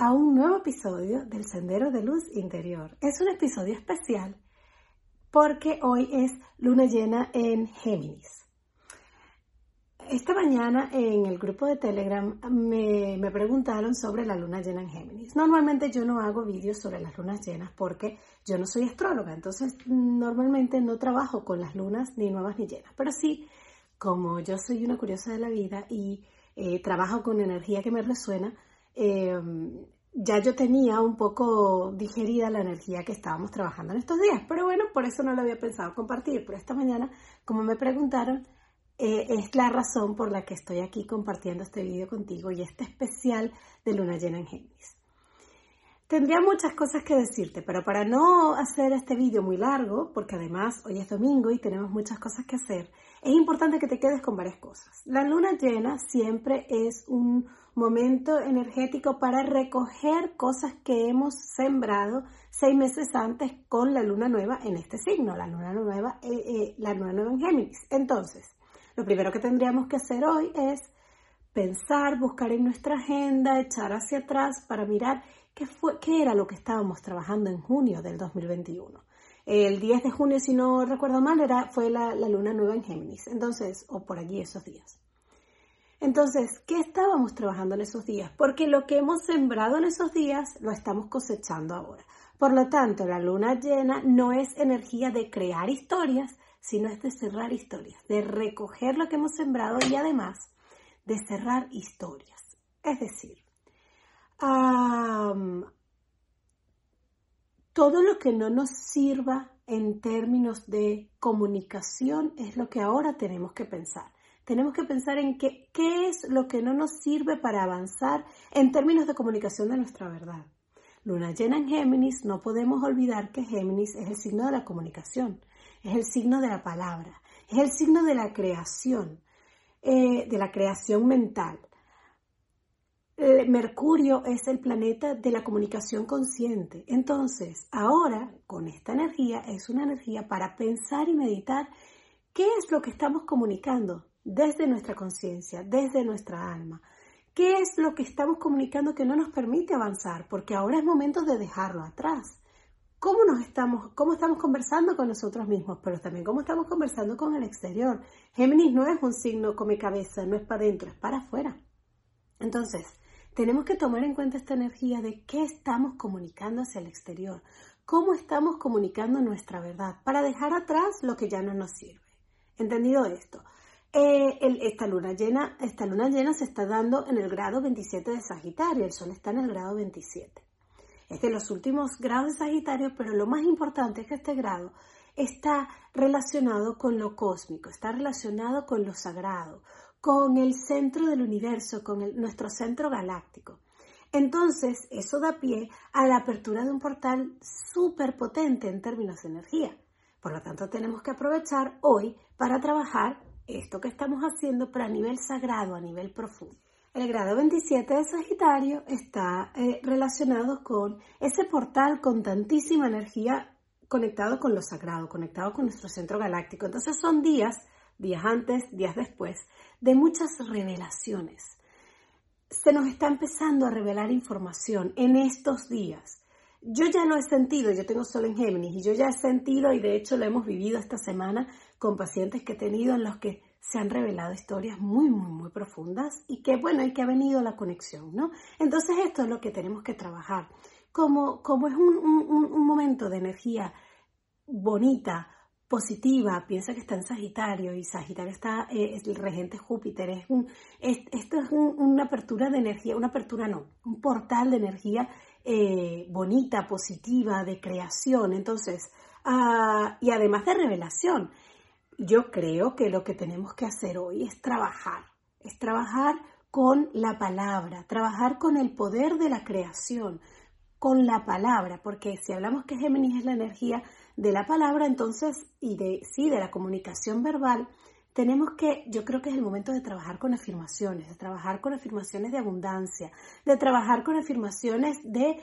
a un nuevo episodio del Sendero de Luz Interior. Es un episodio especial porque hoy es luna llena en Géminis. Esta mañana en el grupo de Telegram me, preguntaron sobre la luna llena en Géminis. Normalmente yo no hago vídeos sobre las lunas llenas porque yo no soy astróloga, entonces normalmente no trabajo con las lunas ni nuevas ni llenas, pero sí, como yo soy una curiosa de la vida y eh, trabajo con energía que me resuena, eh, ya yo tenía un poco digerida la energía que estábamos trabajando en estos días, pero bueno, por eso no lo había pensado compartir, pero esta mañana, como me preguntaron, eh, es la razón por la que estoy aquí compartiendo este vídeo contigo y este especial de Luna Llena en Géminis. Tendría muchas cosas que decirte, pero para no hacer este vídeo muy largo, porque además hoy es domingo y tenemos muchas cosas que hacer, es importante que te quedes con varias cosas. La luna llena siempre es un momento energético para recoger cosas que hemos sembrado seis meses antes con la luna nueva en este signo, la luna nueva, eh, eh, la luna nueva en Géminis. Entonces, lo primero que tendríamos que hacer hoy es pensar, buscar en nuestra agenda, echar hacia atrás para mirar qué, fue, qué era lo que estábamos trabajando en junio del 2021. El 10 de junio, si no recuerdo mal, era, fue la, la luna nueva en Géminis, entonces, o por allí esos días. Entonces, ¿qué estábamos trabajando en esos días? Porque lo que hemos sembrado en esos días lo estamos cosechando ahora. Por lo tanto, la luna llena no es energía de crear historias, sino es de cerrar historias, de recoger lo que hemos sembrado y además de cerrar historias. Es decir, todo lo que no nos sirva en términos de comunicación es lo que ahora tenemos que pensar. Tenemos que pensar en qué, qué es lo que no nos sirve para avanzar en términos de comunicación de nuestra verdad. Luna llena en Géminis, no podemos olvidar que Géminis es el signo de la comunicación, es el signo de la palabra, es el signo de la creación, eh, de la creación mental. Mercurio es el planeta de la comunicación consciente. Entonces, ahora, con esta energía, es una energía para pensar y meditar qué es lo que estamos comunicando desde nuestra conciencia, desde nuestra alma. ¿Qué es lo que estamos comunicando que no nos permite avanzar? Porque ahora es momento de dejarlo atrás. ¿Cómo, nos estamos, ¿Cómo estamos conversando con nosotros mismos? Pero también cómo estamos conversando con el exterior. Géminis no es un signo come cabeza, no es para adentro, es para afuera. Entonces, tenemos que tomar en cuenta esta energía de qué estamos comunicando hacia el exterior, cómo estamos comunicando nuestra verdad, para dejar atrás lo que ya no nos sirve. ¿Entendido esto? Eh, esta, luna llena, esta luna llena se está dando en el grado 27 de Sagitario, el Sol está en el grado 27. Es de los últimos grados de Sagitario, pero lo más importante es que este grado está relacionado con lo cósmico, está relacionado con lo sagrado, con el centro del universo, con nuestro centro galáctico. Entonces, eso da pie a la apertura de un portal súper potente en términos de energía. Por lo tanto, tenemos que aprovechar hoy para trabajar esto que estamos haciendo, pero a nivel sagrado, a nivel profundo. El grado 27 de Sagitario está eh, relacionado con ese portal con tantísima energía conectado con lo sagrado, conectado con nuestro centro galáctico. Entonces son días, días antes, días después, de muchas revelaciones. Se nos está empezando a revelar información en estos días. Yo ya lo he sentido, yo tengo solo en Géminis y yo ya he sentido y de hecho lo hemos vivido esta semana con pacientes que he tenido en los que se han revelado historias muy, muy, muy profundas y que, bueno, y que ha venido la conexión, ¿no? Entonces esto es lo que tenemos que trabajar. Como, como es un, un, un momento de energía bonita positiva, piensa que está en Sagitario y Sagitario está, eh, el regente Júpiter, es un, esto es una apertura de energía, una apertura no, un portal de energía eh, bonita, positiva, de creación, entonces, ah, y además de revelación. Yo creo que lo que tenemos que hacer hoy es trabajar, es trabajar con la palabra, trabajar con el poder de la creación, con la palabra, porque si hablamos que Géminis es la energía de la palabra, entonces, y de sí, de la comunicación verbal, tenemos que, yo creo que es el momento de trabajar con afirmaciones, de trabajar con afirmaciones de abundancia, de trabajar con afirmaciones de,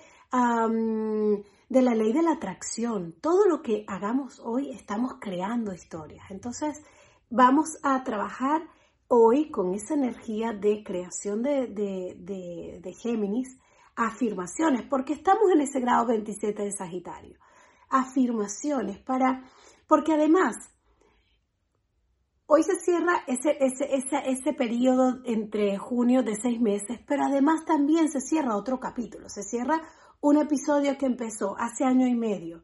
de la ley de la atracción. Todo lo que hagamos hoy estamos creando historias. Entonces, vamos a trabajar hoy con esa energía de creación de, de, de Géminis, afirmaciones, porque estamos en ese grado 27 de Sagitario afirmaciones para, porque además, hoy se cierra ese, ese, ese, ese periodo entre junio de seis meses, pero además también se cierra otro capítulo, se cierra un episodio que empezó hace año y medio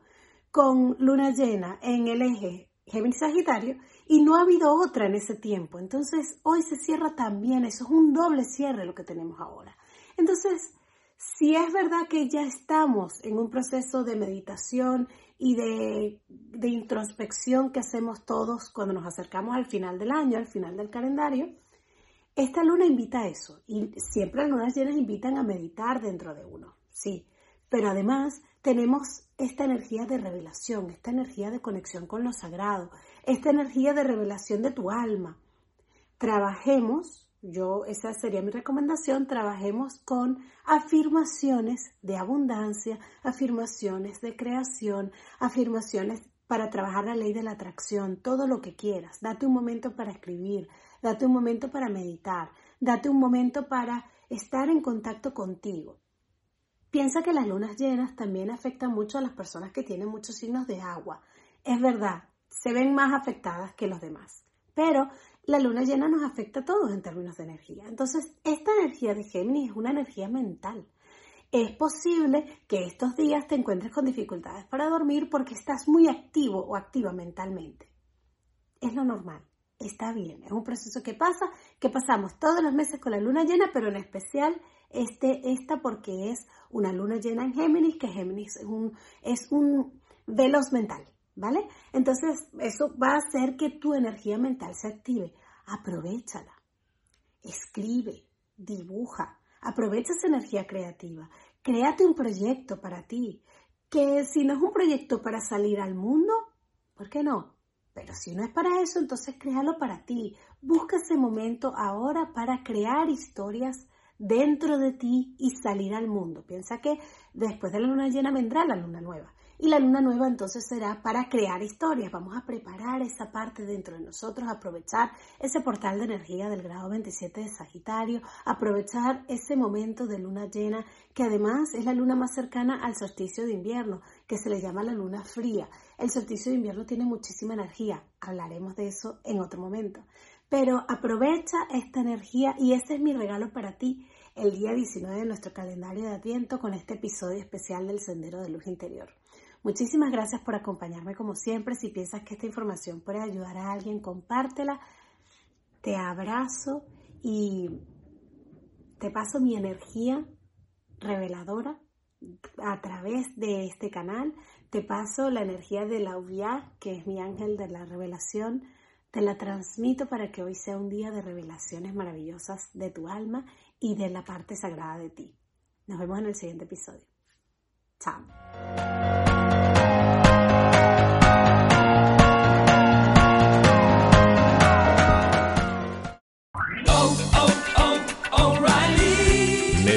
con luna llena en el eje Géminis Sagitario y no ha habido otra en ese tiempo. Entonces hoy se cierra también, eso es un doble cierre lo que tenemos ahora. Entonces, si es verdad que ya estamos en un proceso de meditación y de, introspección que hacemos todos cuando nos acercamos al final del año, al final del calendario, esta luna invita a eso. Y siempre las lunas llenas invitan a meditar dentro de uno, sí. Pero además tenemos esta energía de revelación, esta energía de conexión con lo sagrado, esta energía de revelación de tu alma. Trabajemos yo, esa sería mi recomendación, trabajemos con afirmaciones de abundancia, afirmaciones de creación, afirmaciones para trabajar la ley de la atracción, todo lo que quieras. Date un momento para escribir, date un momento para meditar, date un momento para estar en contacto contigo. Piensa que las lunas llenas también afectan mucho a las personas que tienen muchos signos de agua. Es verdad, se ven más afectadas que los demás. Pero la luna llena nos afecta a todos en términos de energía. Entonces, esta energía de Géminis es una energía mental. Es posible que estos días te encuentres con dificultades para dormir porque estás muy activo o activa mentalmente. Es lo normal, está bien, es un proceso que pasa, que pasamos todos los meses con la luna llena, pero en especial este, esta porque es una luna llena en Géminis, que Géminis es un, es un veloz mental. ¿vale? Entonces, eso va a hacer que tu energía mental se active. Aprovechala. Escribe, dibuja, aprovecha esa energía creativa. Créate un proyecto para ti. Que si no es un proyecto para salir al mundo, ¿por qué no? Pero si no es para eso, entonces créalo para ti. Busca ese momento ahora para crear historias dentro de ti y salir al mundo. Piensa que después de la luna llena vendrá la luna nueva. Y la luna nueva entonces será para crear historias. Vamos a preparar esa parte dentro de nosotros, aprovechar ese portal de energía del grado 27 de Sagitario, aprovechar ese momento de luna llena, que además es la luna más cercana al solsticio de invierno, que se le llama la luna fría. El solsticio de invierno tiene muchísima energía. Hablaremos de eso en otro momento. Pero aprovecha esta energía y ese es mi regalo para ti el día 19 de nuestro calendario de Adviento con este episodio especial del Sendero de Luz Interior. Muchísimas gracias por acompañarme como siempre. Si piensas que esta información puede ayudar a alguien, compártela. Te abrazo y te paso mi energía reveladora a través de este canal. Te paso la energía de la UVIA, que es mi ángel de la revelación. Te la transmito para que hoy sea un día de revelaciones maravillosas de tu alma y de la parte sagrada de ti. Nos vemos en el siguiente episodio. Chao.